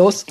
los.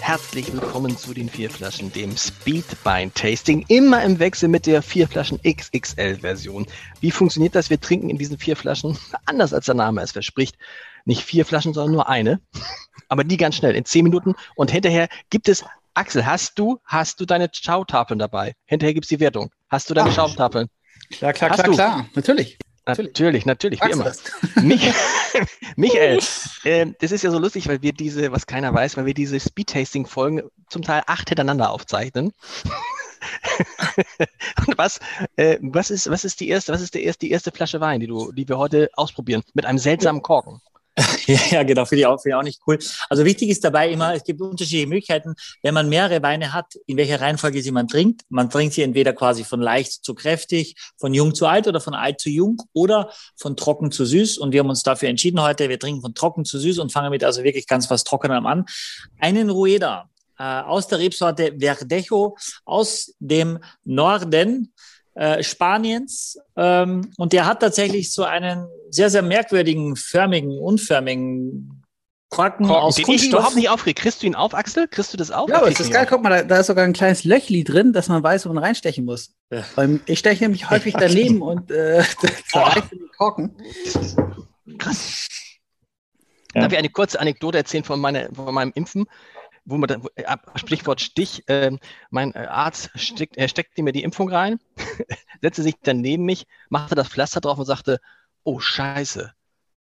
Herzlich willkommen zu den vier Flaschen, dem Speedbein Tasting, immer im Wechsel mit der vier Flaschen XXL Version. Wie funktioniert das? Wir trinken in diesen vier Flaschen, anders als der Name es verspricht, nicht vier Flaschen, sondern nur eine, aber die ganz schnell in zehn Minuten und hinterher gibt es Axel, hast du, hast du deine Schautafeln dabei? Hinterher gibt es die Wertung. Hast du deine Ach, Schautafeln? Klar, klar, hast klar, du? klar, natürlich. Natürlich, natürlich, wie immer. Mich, Michael, äh, das ist ja so lustig, weil wir diese, was keiner weiß, weil wir diese Speed-Tasting-Folgen zum Teil acht hintereinander aufzeichnen. Und was, äh, was ist, was ist die erste, was ist die erste, die erste Flasche Wein, die du, die wir heute ausprobieren, mit einem seltsamen Korken? ja, genau, finde ich, auch, find ich auch nicht cool. Also wichtig ist dabei immer, es gibt unterschiedliche Möglichkeiten, wenn man mehrere Weine hat, in welcher Reihenfolge sie man trinkt. Man trinkt sie entweder quasi von leicht zu kräftig, von jung zu alt oder von alt zu jung oder von trocken zu süß. Und wir haben uns dafür entschieden heute, wir trinken von trocken zu süß und fangen mit also wirklich ganz was Trockenem an. Einen Rueda äh, aus der Rebsorte Verdejo aus dem Norden äh, Spaniens. Ähm, und der hat tatsächlich so einen sehr, sehr merkwürdigen, förmigen, unförmigen Korken, Korken aus den Kunststoff. ich überhaupt nicht aufkriege. Kriegst du ihn auf, Axel? Kriegst du das auf? Ja, aber es ist geil. Guck mal, da, da, ist sogar ein kleines Löchli drin, dass man weiß, wo man reinstechen muss. Ja. Ich steche nämlich häufig daneben und äh, zerreiße den Korken. Krass. Ja. Darf ich eine kurze Anekdote erzählen von, meine, von meinem Impfen? Wo man dann, äh, Sprichwort Stich, äh, mein äh, Arzt steckt, er steckte mir die Impfung rein, setzte sich dann neben mich, machte das Pflaster drauf und sagte, oh Scheiße.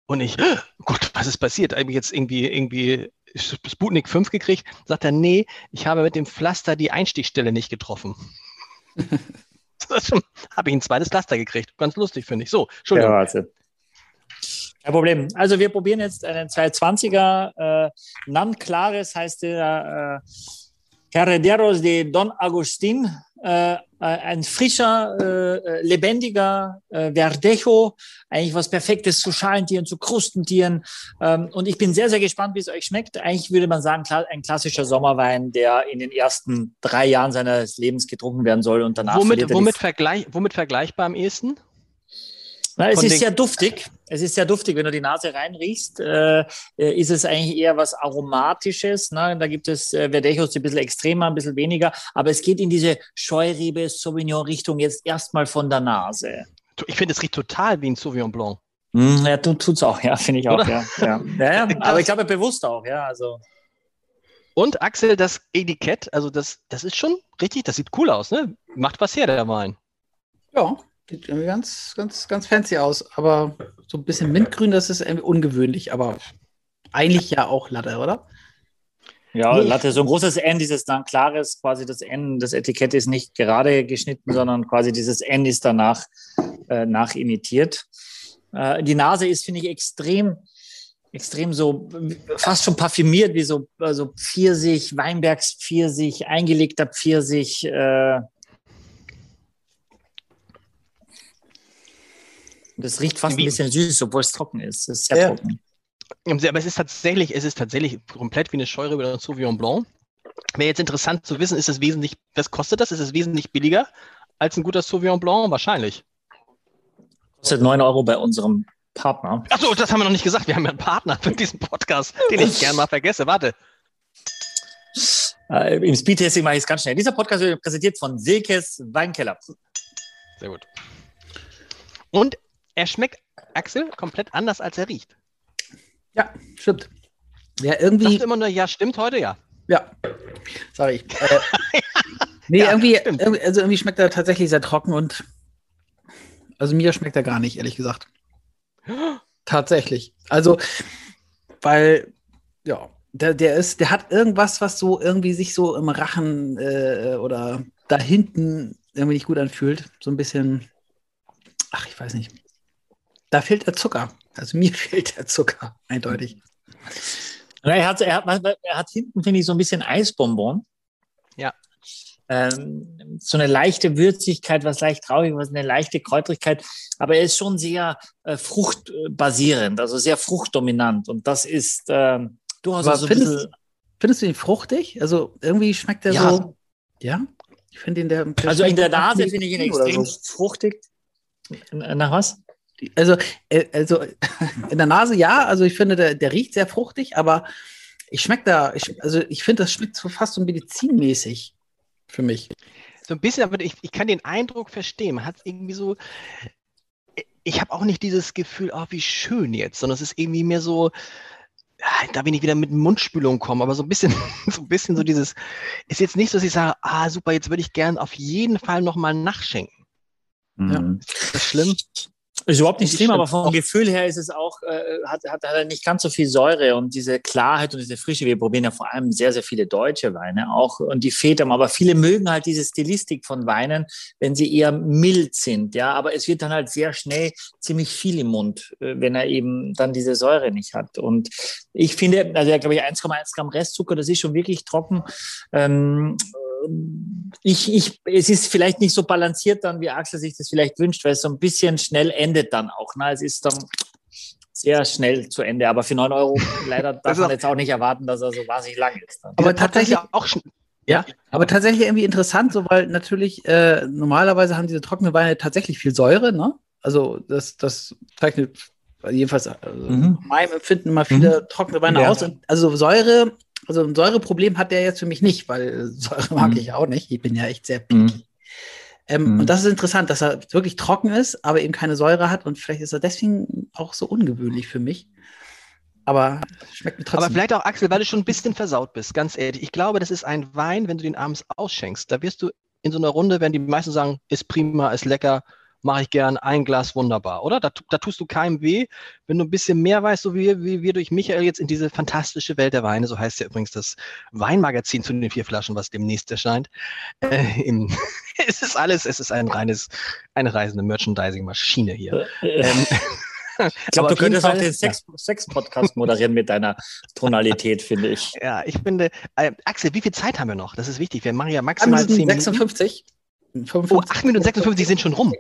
Und ich, oh Gott, was ist passiert? Habe ich jetzt irgendwie, irgendwie Sputnik 5 gekriegt? Sagt er, nee, ich habe mit dem Pflaster die Einstichstelle nicht getroffen. habe ich ein zweites Pflaster gekriegt. Ganz lustig, finde ich. So, Entschuldigung. Ja. Kein Problem. Also wir probieren jetzt einen 220er. Äh, Nan Clares heißt der äh, Herederos de Don Agustin. Äh, äh ein frischer, äh, lebendiger äh, Verdejo. Eigentlich was Perfektes zu Schalentieren, zu Krustentieren. Ähm, und ich bin sehr, sehr gespannt, wie es euch schmeckt. Eigentlich würde man sagen, ein klassischer Sommerwein, der in den ersten drei Jahren seines Lebens getrunken werden soll und danach. Womit, womit, vergleich, womit vergleichbar am ehesten? Na, es ist sehr duftig. Es ist sehr duftig. Wenn du die Nase reinriechst, äh, äh, ist es eigentlich eher was Aromatisches. Ne? Da gibt es äh, Verdejos, die ein bisschen extremer, ein bisschen weniger. Aber es geht in diese Scheurebe Sauvignon-Richtung jetzt erstmal von der Nase. Ich finde, es riecht total wie ein Sauvignon Blanc. Mm, ja, tut es auch, ja, finde ich auch. Ja, ja. ja, ja. Aber ich glaube, bewusst auch, ja. Also. Und Axel, das Etikett, also das, das ist schon richtig, das sieht cool aus, ne? Macht was her, der Wein. Ja, Sieht irgendwie ganz, ganz, ganz fancy aus. Aber so ein bisschen Mintgrün, das ist irgendwie ungewöhnlich. Aber eigentlich ja auch Latte, oder? Ja, Latte, so ein großes N, dieses dann klares, quasi das N, das Etikett ist nicht gerade geschnitten, sondern quasi dieses N ist danach äh, nachimitiert. Äh, die Nase ist, finde ich, extrem, extrem so, fast schon parfümiert, wie so also Pfirsich, Weinbergspfirsich, eingelegter Pfirsich, äh, Das riecht fast Wie? ein bisschen süß, obwohl es trocken ist. Es ist sehr ja. trocken. Aber es ist tatsächlich, es ist tatsächlich komplett wie eine Scheure über ein Sauvignon Blanc. Wäre jetzt interessant zu wissen, ist es wesentlich, was kostet das? Ist es wesentlich billiger als ein guter Sauvignon Blanc? Wahrscheinlich. Kostet 9 Euro bei unserem Partner. Achso, das haben wir noch nicht gesagt. Wir haben ja einen Partner für diesen Podcast, den ich gerne mal vergesse. Warte. Äh, Im Speedtesting mache ich es ganz schnell. Dieser Podcast wird präsentiert von Silkes Weinkeller. Sehr gut. Und er schmeckt, Axel, komplett anders, als er riecht. Ja, stimmt. Ja, irgendwie. Sagt immer nur, ja, stimmt heute, ja. Ja. Sorry. Äh, nee, ja, irgendwie, irgendwie, also irgendwie schmeckt er tatsächlich sehr trocken und also mir schmeckt er gar nicht, ehrlich gesagt. tatsächlich. Also, weil, ja, der, der ist, der hat irgendwas, was so irgendwie sich so im Rachen äh, oder da hinten irgendwie nicht gut anfühlt. So ein bisschen, ach, ich weiß nicht. Da fehlt der Zucker. Also mir fehlt der Zucker, eindeutig. Er hat, er hat, er hat hinten, finde ich, so ein bisschen Eisbonbon. Ja. Ähm, so eine leichte Würzigkeit, was leicht traurig, was eine leichte Kräutrigkeit. Aber er ist schon sehr äh, fruchtbasierend, also sehr fruchtdominant. Und das ist ähm, durchaus Aber so findest, bisschen, findest du ihn fruchtig? Also irgendwie schmeckt er ja. so. Ja? Ich finde ihn der. der also in der Nase finde ich ihn extrem so. fruchtig. Nach was? Also, äh, also in der Nase ja, also ich finde, der, der riecht sehr fruchtig, aber ich schmecke da, ich, also ich finde, das schmeckt so fast so medizinmäßig für mich. So ein bisschen, aber ich, ich kann den Eindruck verstehen. Man hat irgendwie so, ich habe auch nicht dieses Gefühl, oh, wie schön jetzt, sondern es ist irgendwie mehr so, da will ich wieder mit Mundspülung kommen, aber so ein bisschen, so ein bisschen so dieses, ist jetzt nicht so, dass ich sage, ah, super, jetzt würde ich gern auf jeden Fall nochmal nachschenken. Mhm. Ja. Ist das schlimm? Ist überhaupt nicht schlimm, aber vom Gefühl her ist es auch, äh, hat, hat, hat er nicht ganz so viel Säure und diese Klarheit und diese Frische. Wir probieren ja vor allem sehr, sehr viele deutsche Weine auch und die fehlt Aber viele mögen halt diese Stilistik von Weinen, wenn sie eher mild sind. Ja, aber es wird dann halt sehr schnell ziemlich viel im Mund, äh, wenn er eben dann diese Säure nicht hat. Und ich finde, also ja, glaube ich, 1,1 Gramm Restzucker, das ist schon wirklich trocken. Ähm, ich, ich, es ist vielleicht nicht so balanciert dann, wie Axel sich das vielleicht wünscht, weil es so ein bisschen schnell endet dann auch. Ne? Es ist dann sehr schnell zu Ende, aber für 9 Euro leider darf also, man jetzt auch nicht erwarten, dass er so wahnsinnig lang ist. Dann. Aber tatsächlich auch schon. Ja, aber tatsächlich irgendwie interessant, so weil natürlich äh, normalerweise haben diese trockenen Weine tatsächlich viel Säure, ne? Also das, das zeichnet jedenfalls also mhm. meinem Empfinden immer viele mhm. trockene Weine ja. aus. Und also Säure also ein Säureproblem hat der jetzt für mich nicht, weil Säure mag mhm. ich auch nicht. Ich bin ja echt sehr picky. Mhm. Ähm, mhm. Und das ist interessant, dass er wirklich trocken ist, aber eben keine Säure hat. Und vielleicht ist er deswegen auch so ungewöhnlich für mich. Aber schmeckt mir trotzdem. Aber vielleicht auch, Axel, weil du schon ein bisschen versaut bist, ganz ehrlich. Ich glaube, das ist ein Wein, wenn du den abends ausschenkst. Da wirst du in so einer Runde, wenn die meisten sagen, ist prima, ist lecker, mache ich gern ein Glas wunderbar, oder? Da, da, tust du keinem weh, wenn du ein bisschen mehr weißt, so wie, wie wir durch Michael jetzt in diese fantastische Welt der Weine, so heißt ja übrigens das Weinmagazin zu den vier Flaschen, was demnächst erscheint. Äh, im, es ist alles, es ist ein reines, eine reisende Merchandising-Maschine hier. ähm, ich glaube, du könntest Fall, auch den Sex-Podcast Sex moderieren mit deiner Tonalität, finde ich. Ja, ich finde, äh, Axel, wie viel Zeit haben wir noch? Das ist wichtig. Wir machen ja maximal 10 Minuten. 56. 55. Oh, 8 Minuten 56 sind schon rum.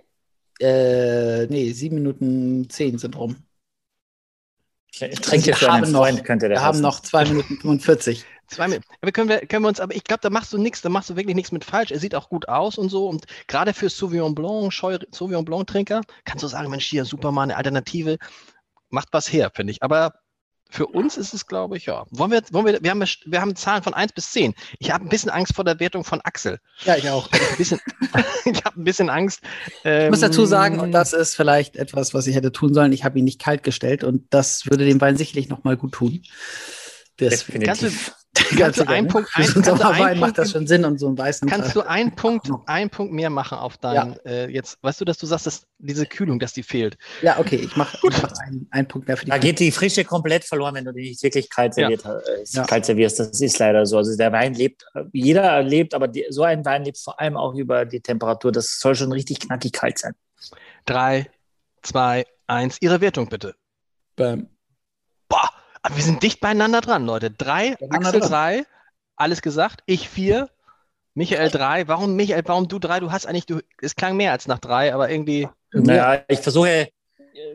Äh, nee, sieben Minuten zehn sind rum. Tränke für einen Freund könnte der Wir haben noch zwei Minuten 45. Zwei Minuten. Aber können wir, können wir uns, aber ich glaube, da machst du nichts, da machst du wirklich nichts mit falsch. Er sieht auch gut aus und so. Und gerade für Sauvignon Blanc, Sauvignon Blanc Trinker, kannst du sagen, Mensch, hier, super mal eine Alternative. Macht was her, finde ich. Aber für uns ist es, glaube ich, ja. Wollen wir, wollen wir, wir, haben, wir haben Zahlen von 1 bis 10. Ich habe ein bisschen Angst vor der Wertung von Axel. Ja, ich auch. Ein bisschen, ich habe ein bisschen Angst. Ähm, ich muss dazu sagen, und das ist vielleicht etwas, was ich hätte tun sollen, ich habe ihn nicht kalt gestellt und das würde dem Wein sicherlich nochmal gut tun. Definitiv. Kannst du, kannst du einen Punkt, ein, kannst du einen macht das schon Sinn und so einen weißen. Kannst du einen Punkt, einen Punkt mehr machen auf deinen, ja. äh, jetzt, weißt du, dass du sagst, dass diese Kühlung, dass die fehlt. Ja, okay, ich mache mach einen, einen, Punkt mehr für die Da Kühlung. geht die Frische komplett verloren, wenn du die nicht wirklich kalt, serviert, ja. äh, kalt servierst. Das ist leider so. Also der Wein lebt, jeder lebt, aber die, so ein Wein lebt vor allem auch über die Temperatur. Das soll schon richtig knackig kalt sein. Drei, zwei, eins. Ihre Wertung bitte. Bam. Boah. Aber wir sind dicht beieinander dran, Leute. Drei, Axel dran. drei, alles gesagt. Ich vier, Michael drei. Warum, Michael, warum du drei? Du hast eigentlich, du, es klang mehr als nach drei, aber irgendwie. Naja, ich versuche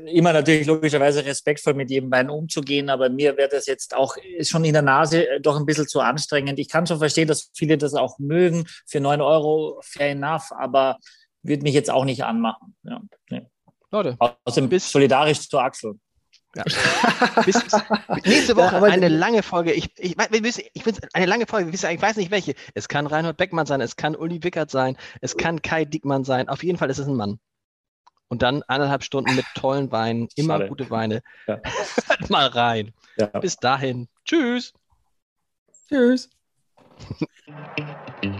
immer natürlich logischerweise respektvoll mit jedem Wein umzugehen, aber mir wäre das jetzt auch schon in der Nase doch ein bisschen zu anstrengend. Ich kann schon verstehen, dass viele das auch mögen. Für neun Euro fair enough, aber würde mich jetzt auch nicht anmachen. Ja, nee. Leute, außerdem bis solidarisch zu Axel. Ja. Bis, nächste Woche ja, eine lange Folge. Ich, ich, ich, ich eine lange Folge. Ich weiß nicht welche. Es kann Reinhold Beckmann sein, es kann Uli Wickert sein, es kann Kai Dickmann sein. Auf jeden Fall ist es ein Mann. Und dann eineinhalb Stunden mit tollen Weinen, immer Schade. gute Weine. Ja. mal rein. Ja. Bis dahin. Tschüss. Tschüss.